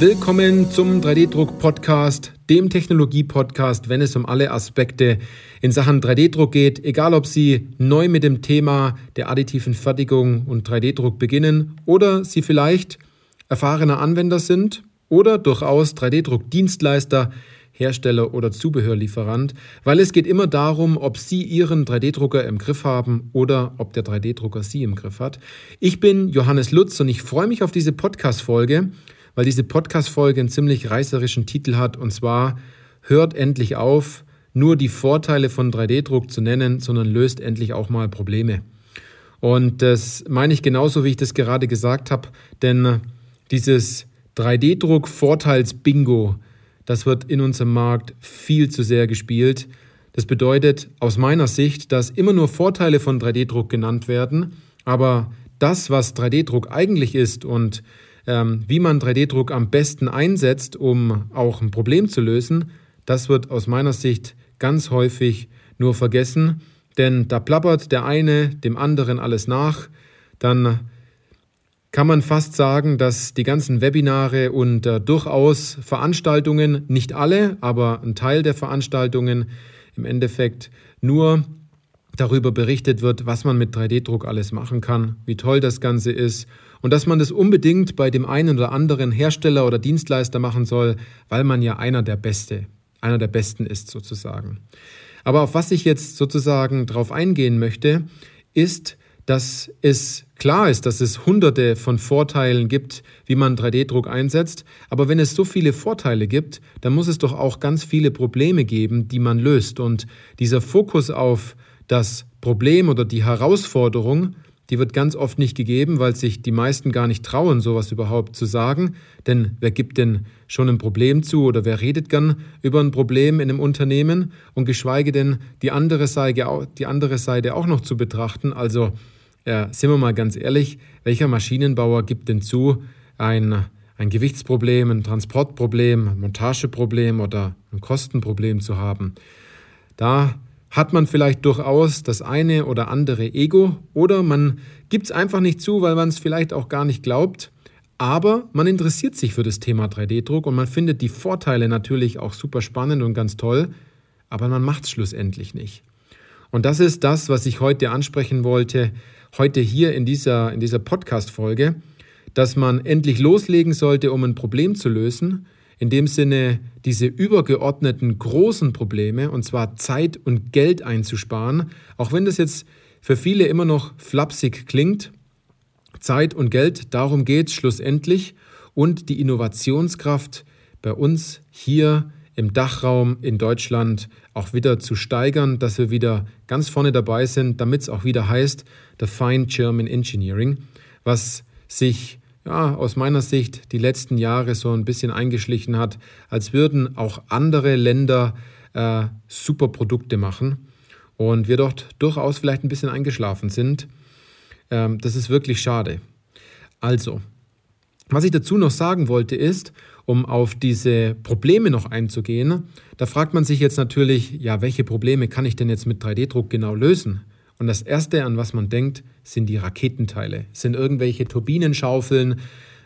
Willkommen zum 3D-Druck-Podcast, dem Technologie-Podcast, wenn es um alle Aspekte in Sachen 3D-Druck geht. Egal, ob Sie neu mit dem Thema der additiven Fertigung und 3D-Druck beginnen oder Sie vielleicht erfahrener Anwender sind oder durchaus 3D-Druck-Dienstleister, Hersteller oder Zubehörlieferant, weil es geht immer darum, ob Sie Ihren 3D-Drucker im Griff haben oder ob der 3D-Drucker Sie im Griff hat. Ich bin Johannes Lutz und ich freue mich auf diese Podcast-Folge weil diese Podcast-Folge einen ziemlich reißerischen Titel hat und zwar Hört endlich auf, nur die Vorteile von 3D-Druck zu nennen, sondern löst endlich auch mal Probleme. Und das meine ich genauso, wie ich das gerade gesagt habe, denn dieses 3D-Druck-Vorteils-Bingo, das wird in unserem Markt viel zu sehr gespielt. Das bedeutet aus meiner Sicht, dass immer nur Vorteile von 3D-Druck genannt werden, aber das, was 3D-Druck eigentlich ist und wie man 3D-Druck am besten einsetzt, um auch ein Problem zu lösen, das wird aus meiner Sicht ganz häufig nur vergessen, denn da plappert der eine dem anderen alles nach, dann kann man fast sagen, dass die ganzen Webinare und äh, durchaus Veranstaltungen, nicht alle, aber ein Teil der Veranstaltungen im Endeffekt nur darüber berichtet wird, was man mit 3D-Druck alles machen kann, wie toll das Ganze ist und dass man das unbedingt bei dem einen oder anderen Hersteller oder Dienstleister machen soll, weil man ja einer der Beste, einer der Besten ist sozusagen. Aber auf was ich jetzt sozusagen drauf eingehen möchte, ist, dass es klar ist, dass es hunderte von Vorteilen gibt, wie man 3D-Druck einsetzt. Aber wenn es so viele Vorteile gibt, dann muss es doch auch ganz viele Probleme geben, die man löst. Und dieser Fokus auf das Problem oder die Herausforderung, die wird ganz oft nicht gegeben, weil sich die meisten gar nicht trauen, sowas überhaupt zu sagen. Denn wer gibt denn schon ein Problem zu oder wer redet gern über ein Problem in einem Unternehmen und geschweige denn die andere Seite, die andere Seite auch noch zu betrachten? Also äh, sind wir mal ganz ehrlich, welcher Maschinenbauer gibt denn zu, ein, ein Gewichtsproblem, ein Transportproblem, ein Montageproblem oder ein Kostenproblem zu haben? Da hat man vielleicht durchaus das eine oder andere Ego oder man gibt es einfach nicht zu, weil man es vielleicht auch gar nicht glaubt. Aber man interessiert sich für das Thema 3D-Druck und man findet die Vorteile natürlich auch super spannend und ganz toll, aber man macht es schlussendlich nicht. Und das ist das, was ich heute ansprechen wollte, heute hier in dieser, in dieser Podcast-Folge, dass man endlich loslegen sollte, um ein Problem zu lösen, in dem Sinne diese übergeordneten großen Probleme, und zwar Zeit und Geld einzusparen, auch wenn das jetzt für viele immer noch flapsig klingt. Zeit und Geld, darum geht es schlussendlich und die Innovationskraft bei uns hier im Dachraum in Deutschland auch wieder zu steigern, dass wir wieder ganz vorne dabei sind, damit es auch wieder heißt, the Fine German Engineering, was sich ja, aus meiner Sicht die letzten Jahre so ein bisschen eingeschlichen hat, als würden auch andere Länder äh, super Produkte machen und wir dort durchaus vielleicht ein bisschen eingeschlafen sind. Ähm, das ist wirklich schade. Also, was ich dazu noch sagen wollte ist, um auf diese Probleme noch einzugehen, da fragt man sich jetzt natürlich, ja, welche Probleme kann ich denn jetzt mit 3D-Druck genau lösen? Und das Erste, an was man denkt, sind die Raketenteile, sind irgendwelche Turbinenschaufeln,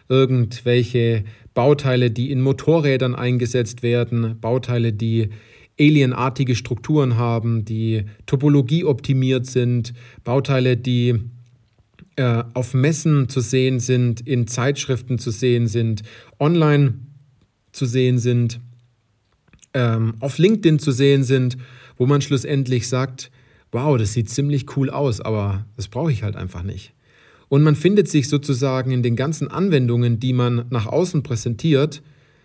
irgendwelche Bauteile, die in Motorrädern eingesetzt werden, Bauteile, die alienartige Strukturen haben, die Topologie optimiert sind, Bauteile, die äh, auf Messen zu sehen sind, in Zeitschriften zu sehen sind, online zu sehen sind, ähm, auf LinkedIn zu sehen sind, wo man schlussendlich sagt, wow, das sieht ziemlich cool aus, aber das brauche ich halt einfach nicht. Und man findet sich sozusagen in den ganzen Anwendungen, die man nach außen präsentiert,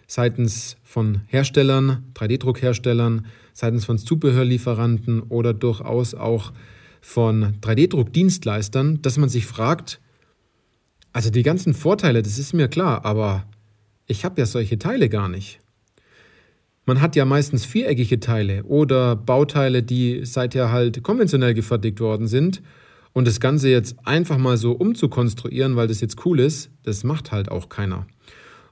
seitens von Herstellern, 3D-Druckherstellern, seitens von Zubehörlieferanten oder durchaus auch von 3D-Druckdienstleistern, dass man sich fragt, also die ganzen Vorteile, das ist mir klar, aber ich habe ja solche Teile gar nicht. Man hat ja meistens viereckige Teile oder Bauteile, die seither halt konventionell gefertigt worden sind. Und das Ganze jetzt einfach mal so umzukonstruieren, weil das jetzt cool ist, das macht halt auch keiner.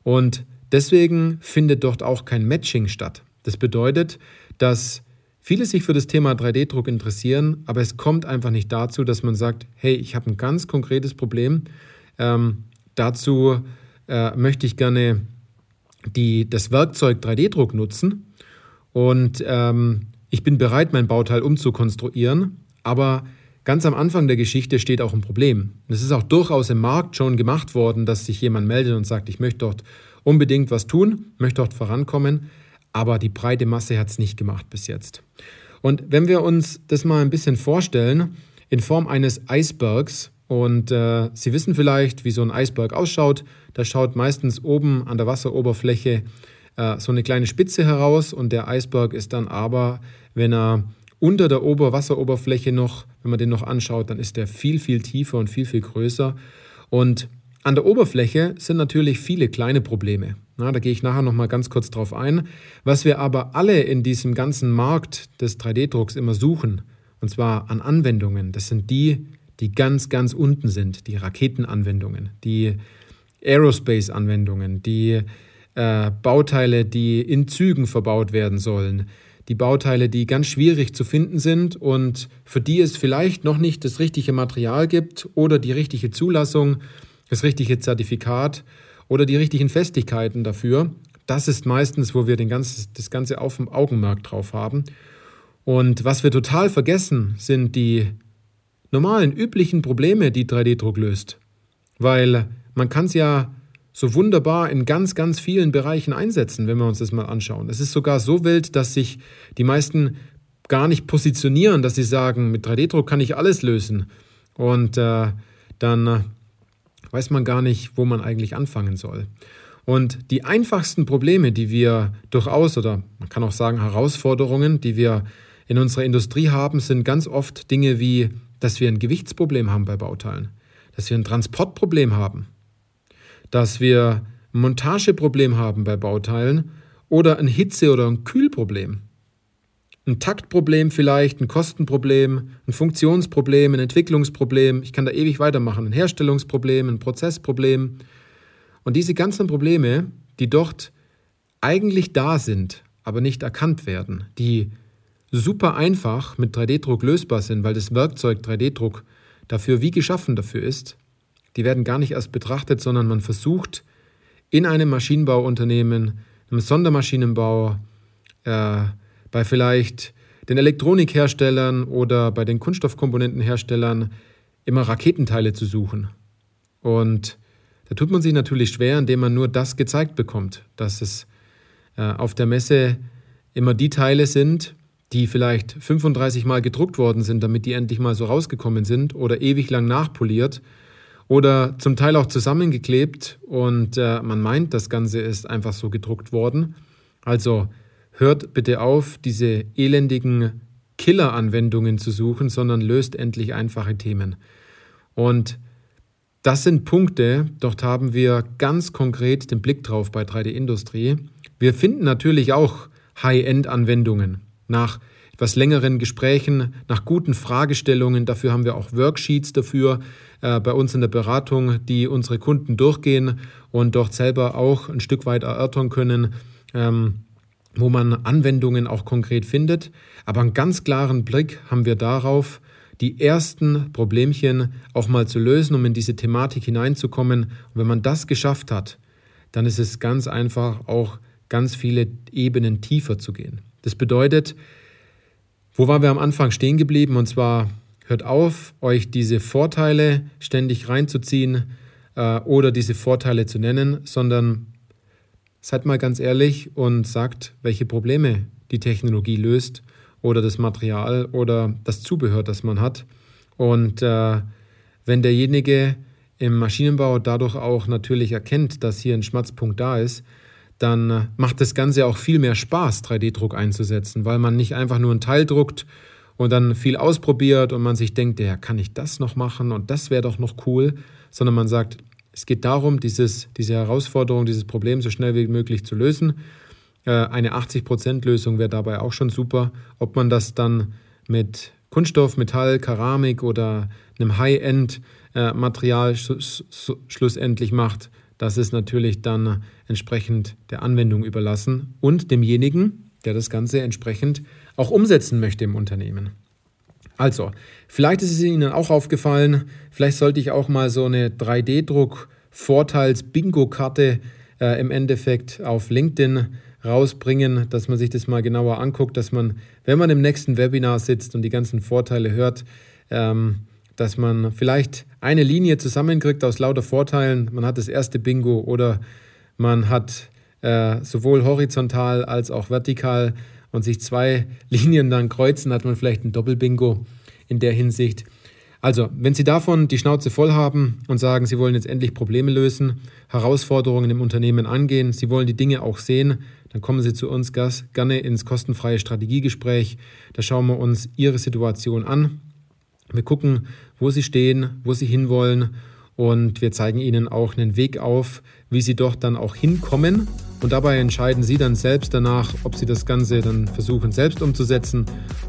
Und deswegen findet dort auch kein Matching statt. Das bedeutet, dass viele sich für das Thema 3D-Druck interessieren, aber es kommt einfach nicht dazu, dass man sagt, hey, ich habe ein ganz konkretes Problem. Ähm, dazu äh, möchte ich gerne die das Werkzeug 3D-Druck nutzen und ähm, ich bin bereit, mein Bauteil umzukonstruieren, aber ganz am Anfang der Geschichte steht auch ein Problem. Es ist auch durchaus im Markt schon gemacht worden, dass sich jemand meldet und sagt, ich möchte dort unbedingt was tun, möchte dort vorankommen, aber die breite Masse hat es nicht gemacht bis jetzt. Und wenn wir uns das mal ein bisschen vorstellen, in Form eines Eisbergs, und äh, Sie wissen vielleicht, wie so ein Eisberg ausschaut, da schaut meistens oben an der Wasseroberfläche äh, so eine kleine Spitze heraus und der Eisberg ist dann aber, wenn er unter der Oberwasseroberfläche noch, wenn man den noch anschaut, dann ist der viel, viel tiefer und viel, viel größer. Und an der Oberfläche sind natürlich viele kleine Probleme. Na, da gehe ich nachher nochmal ganz kurz drauf ein. Was wir aber alle in diesem ganzen Markt des 3D-Drucks immer suchen, und zwar an Anwendungen, das sind die, die ganz, ganz unten sind, die Raketenanwendungen, die Aerospace-Anwendungen, die äh, Bauteile, die in Zügen verbaut werden sollen, die Bauteile, die ganz schwierig zu finden sind und für die es vielleicht noch nicht das richtige Material gibt oder die richtige Zulassung, das richtige Zertifikat oder die richtigen Festigkeiten dafür. Das ist meistens, wo wir den ganzen, das Ganze auf dem Augenmerk drauf haben. Und was wir total vergessen, sind die normalen, üblichen Probleme, die 3D-Druck löst. Weil man kann es ja so wunderbar in ganz, ganz vielen Bereichen einsetzen, wenn wir uns das mal anschauen. Es ist sogar so wild, dass sich die meisten gar nicht positionieren, dass sie sagen, mit 3D-Druck kann ich alles lösen. Und äh, dann äh, weiß man gar nicht, wo man eigentlich anfangen soll. Und die einfachsten Probleme, die wir durchaus, oder man kann auch sagen Herausforderungen, die wir in unserer Industrie haben, sind ganz oft Dinge wie, dass wir ein Gewichtsproblem haben bei Bauteilen, dass wir ein Transportproblem haben, dass wir ein Montageproblem haben bei Bauteilen oder ein Hitze- oder ein Kühlproblem. Ein Taktproblem vielleicht, ein Kostenproblem, ein Funktionsproblem, ein Entwicklungsproblem. Ich kann da ewig weitermachen. Ein Herstellungsproblem, ein Prozessproblem. Und diese ganzen Probleme, die dort eigentlich da sind, aber nicht erkannt werden, die super einfach mit 3D-Druck lösbar sind, weil das Werkzeug 3D-Druck dafür wie geschaffen dafür ist, die werden gar nicht erst betrachtet, sondern man versucht in einem Maschinenbauunternehmen, einem Sondermaschinenbau, äh, bei vielleicht den Elektronikherstellern oder bei den Kunststoffkomponentenherstellern immer Raketenteile zu suchen. Und da tut man sich natürlich schwer, indem man nur das gezeigt bekommt, dass es äh, auf der Messe immer die Teile sind, die vielleicht 35 Mal gedruckt worden sind, damit die endlich mal so rausgekommen sind oder ewig lang nachpoliert oder zum Teil auch zusammengeklebt und äh, man meint, das Ganze ist einfach so gedruckt worden. Also hört bitte auf, diese elendigen Killer-Anwendungen zu suchen, sondern löst endlich einfache Themen. Und das sind Punkte, dort haben wir ganz konkret den Blick drauf bei 3D-Industrie. Wir finden natürlich auch High-End-Anwendungen nach etwas längeren Gesprächen, nach guten Fragestellungen. Dafür haben wir auch Worksheets dafür äh, bei uns in der Beratung, die unsere Kunden durchgehen und dort selber auch ein Stück weit erörtern können, ähm, wo man Anwendungen auch konkret findet. Aber einen ganz klaren Blick haben wir darauf, die ersten Problemchen auch mal zu lösen, um in diese Thematik hineinzukommen. Und wenn man das geschafft hat, dann ist es ganz einfach auch ganz viele Ebenen tiefer zu gehen. Das bedeutet, wo waren wir am Anfang stehen geblieben? Und zwar hört auf, euch diese Vorteile ständig reinzuziehen äh, oder diese Vorteile zu nennen, sondern seid mal ganz ehrlich und sagt, welche Probleme die Technologie löst oder das Material oder das Zubehör, das man hat. Und äh, wenn derjenige im Maschinenbau dadurch auch natürlich erkennt, dass hier ein Schmerzpunkt da ist, dann äh, macht das Ganze auch viel mehr Spaß, 3D-Druck einzusetzen, weil man nicht einfach nur ein Teil druckt und dann viel ausprobiert und man sich denkt, ja, kann ich das noch machen und das wäre doch noch cool, sondern man sagt, es geht darum, dieses, diese Herausforderung, dieses Problem so schnell wie möglich zu lösen. Äh, eine 80%-Lösung wäre dabei auch schon super. Ob man das dann mit Kunststoff, Metall, Keramik oder einem High-End-Material äh, schlussendlich macht, das ist natürlich dann entsprechend der Anwendung überlassen und demjenigen, der das Ganze entsprechend auch umsetzen möchte im Unternehmen. Also, vielleicht ist es Ihnen auch aufgefallen, vielleicht sollte ich auch mal so eine 3D-Druck-Vorteils-Bingo-Karte äh, im Endeffekt auf LinkedIn rausbringen, dass man sich das mal genauer anguckt, dass man, wenn man im nächsten Webinar sitzt und die ganzen Vorteile hört, ähm, dass man vielleicht eine Linie zusammenkriegt aus lauter Vorteilen. Man hat das erste Bingo oder man hat äh, sowohl horizontal als auch vertikal und sich zwei Linien dann kreuzen, hat man vielleicht ein Doppelbingo in der Hinsicht. Also, wenn Sie davon die Schnauze voll haben und sagen, Sie wollen jetzt endlich Probleme lösen, Herausforderungen im Unternehmen angehen, Sie wollen die Dinge auch sehen, dann kommen Sie zu uns gerne ins kostenfreie Strategiegespräch. Da schauen wir uns Ihre Situation an. Wir gucken, wo Sie stehen, wo Sie hinwollen und wir zeigen Ihnen auch einen Weg auf, wie Sie dort dann auch hinkommen. Und dabei entscheiden Sie dann selbst danach, ob Sie das Ganze dann versuchen selbst umzusetzen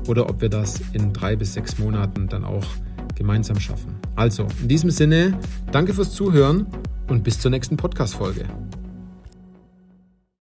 oder ob wir das in drei bis sechs Monaten dann auch gemeinsam schaffen. Also, in diesem Sinne, danke fürs Zuhören und bis zur nächsten Podcast-Folge.